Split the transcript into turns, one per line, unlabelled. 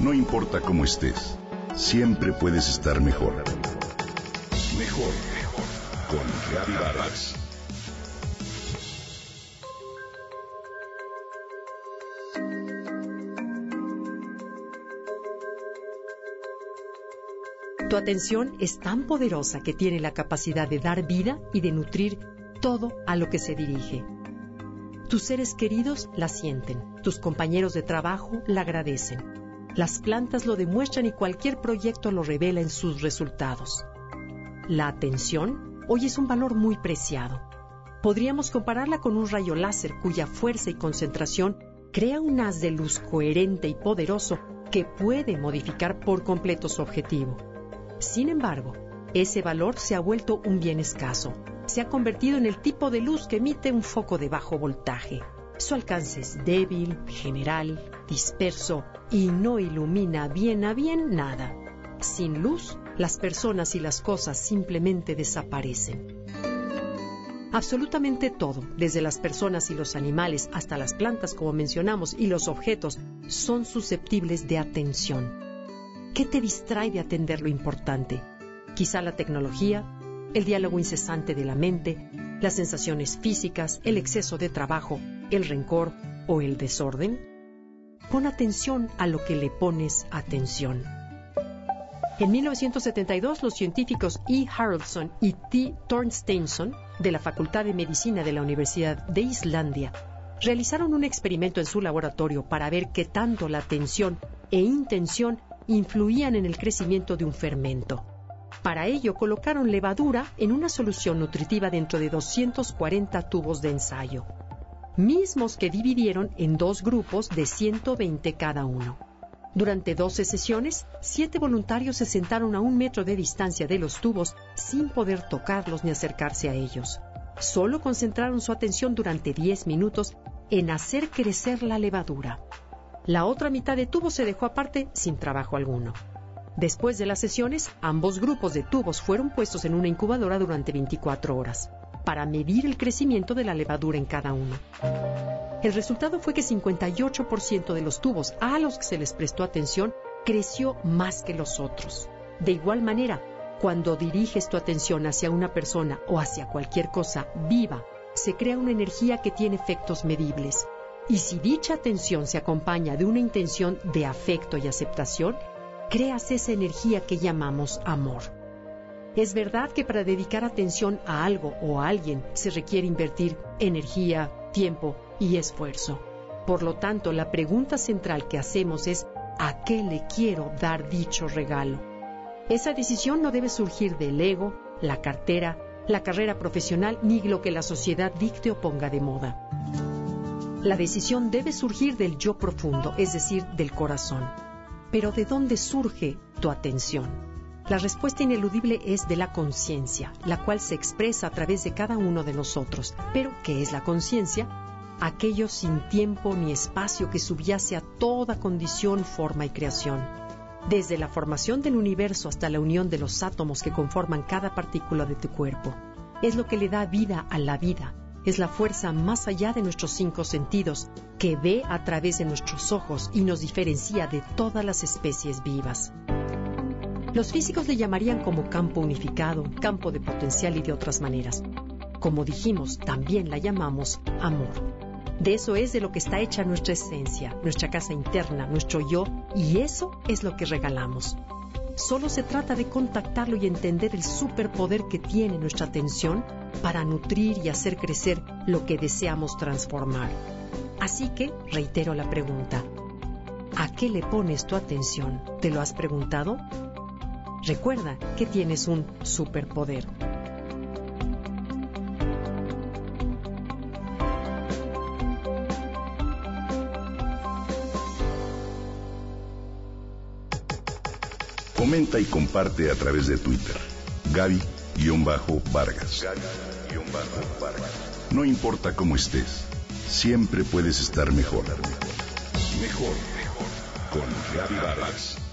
No importa cómo estés, siempre puedes estar mejor. Mejor, mejor. Con Reavivadas.
Tu atención es tan poderosa que tiene la capacidad de dar vida y de nutrir todo a lo que se dirige. Tus seres queridos la sienten, tus compañeros de trabajo la agradecen. Las plantas lo demuestran y cualquier proyecto lo revela en sus resultados. La atención hoy es un valor muy preciado. Podríamos compararla con un rayo láser cuya fuerza y concentración crea un haz de luz coherente y poderoso que puede modificar por completo su objetivo. Sin embargo, ese valor se ha vuelto un bien escaso. Se ha convertido en el tipo de luz que emite un foco de bajo voltaje. Su alcance es débil, general, disperso y no ilumina bien a bien nada. Sin luz, las personas y las cosas simplemente desaparecen. Absolutamente todo, desde las personas y los animales hasta las plantas como mencionamos y los objetos, son susceptibles de atención. ¿Qué te distrae de atender lo importante? Quizá la tecnología, el diálogo incesante de la mente, las sensaciones físicas, el exceso de trabajo, el rencor o el desorden. Pon atención a lo que le pones atención. En 1972, los científicos E. Haraldson y T. Thorsteinsson de la Facultad de Medicina de la Universidad de Islandia realizaron un experimento en su laboratorio para ver qué tanto la atención e intención influían en el crecimiento de un fermento. Para ello colocaron levadura en una solución nutritiva dentro de 240 tubos de ensayo, mismos que dividieron en dos grupos de 120 cada uno. Durante 12 sesiones, siete voluntarios se sentaron a un metro de distancia de los tubos sin poder tocarlos ni acercarse a ellos. Solo concentraron su atención durante 10 minutos en hacer crecer la levadura. La otra mitad de tubos se dejó aparte sin trabajo alguno. Después de las sesiones, ambos grupos de tubos fueron puestos en una incubadora durante 24 horas para medir el crecimiento de la levadura en cada uno. El resultado fue que 58% de los tubos a los que se les prestó atención creció más que los otros. De igual manera, cuando diriges tu atención hacia una persona o hacia cualquier cosa viva, se crea una energía que tiene efectos medibles. Y si dicha atención se acompaña de una intención de afecto y aceptación, creas esa energía que llamamos amor. Es verdad que para dedicar atención a algo o a alguien se requiere invertir energía, tiempo y esfuerzo. Por lo tanto, la pregunta central que hacemos es ¿a qué le quiero dar dicho regalo? Esa decisión no debe surgir del ego, la cartera, la carrera profesional ni lo que la sociedad dicte o ponga de moda. La decisión debe surgir del yo profundo, es decir, del corazón. Pero ¿de dónde surge tu atención? La respuesta ineludible es de la conciencia, la cual se expresa a través de cada uno de nosotros. Pero, ¿qué es la conciencia? Aquello sin tiempo ni espacio que subyace a toda condición, forma y creación. Desde la formación del universo hasta la unión de los átomos que conforman cada partícula de tu cuerpo. Es lo que le da vida a la vida, es la fuerza más allá de nuestros cinco sentidos, que ve a través de nuestros ojos y nos diferencia de todas las especies vivas. Los físicos le llamarían como campo unificado, campo de potencial y de otras maneras. Como dijimos, también la llamamos amor. De eso es de lo que está hecha nuestra esencia, nuestra casa interna, nuestro yo, y eso es lo que regalamos. Solo se trata de contactarlo y entender el superpoder que tiene nuestra atención para nutrir y hacer crecer lo que deseamos transformar. Así que reitero la pregunta. ¿A qué le pones tu atención? ¿Te lo has preguntado? Recuerda que tienes un superpoder.
Comenta y comparte a través de Twitter. Gaby-Vargas. No importa cómo estés, siempre puedes estar mejor. Mejor, mejor. Con Gaby Vargas.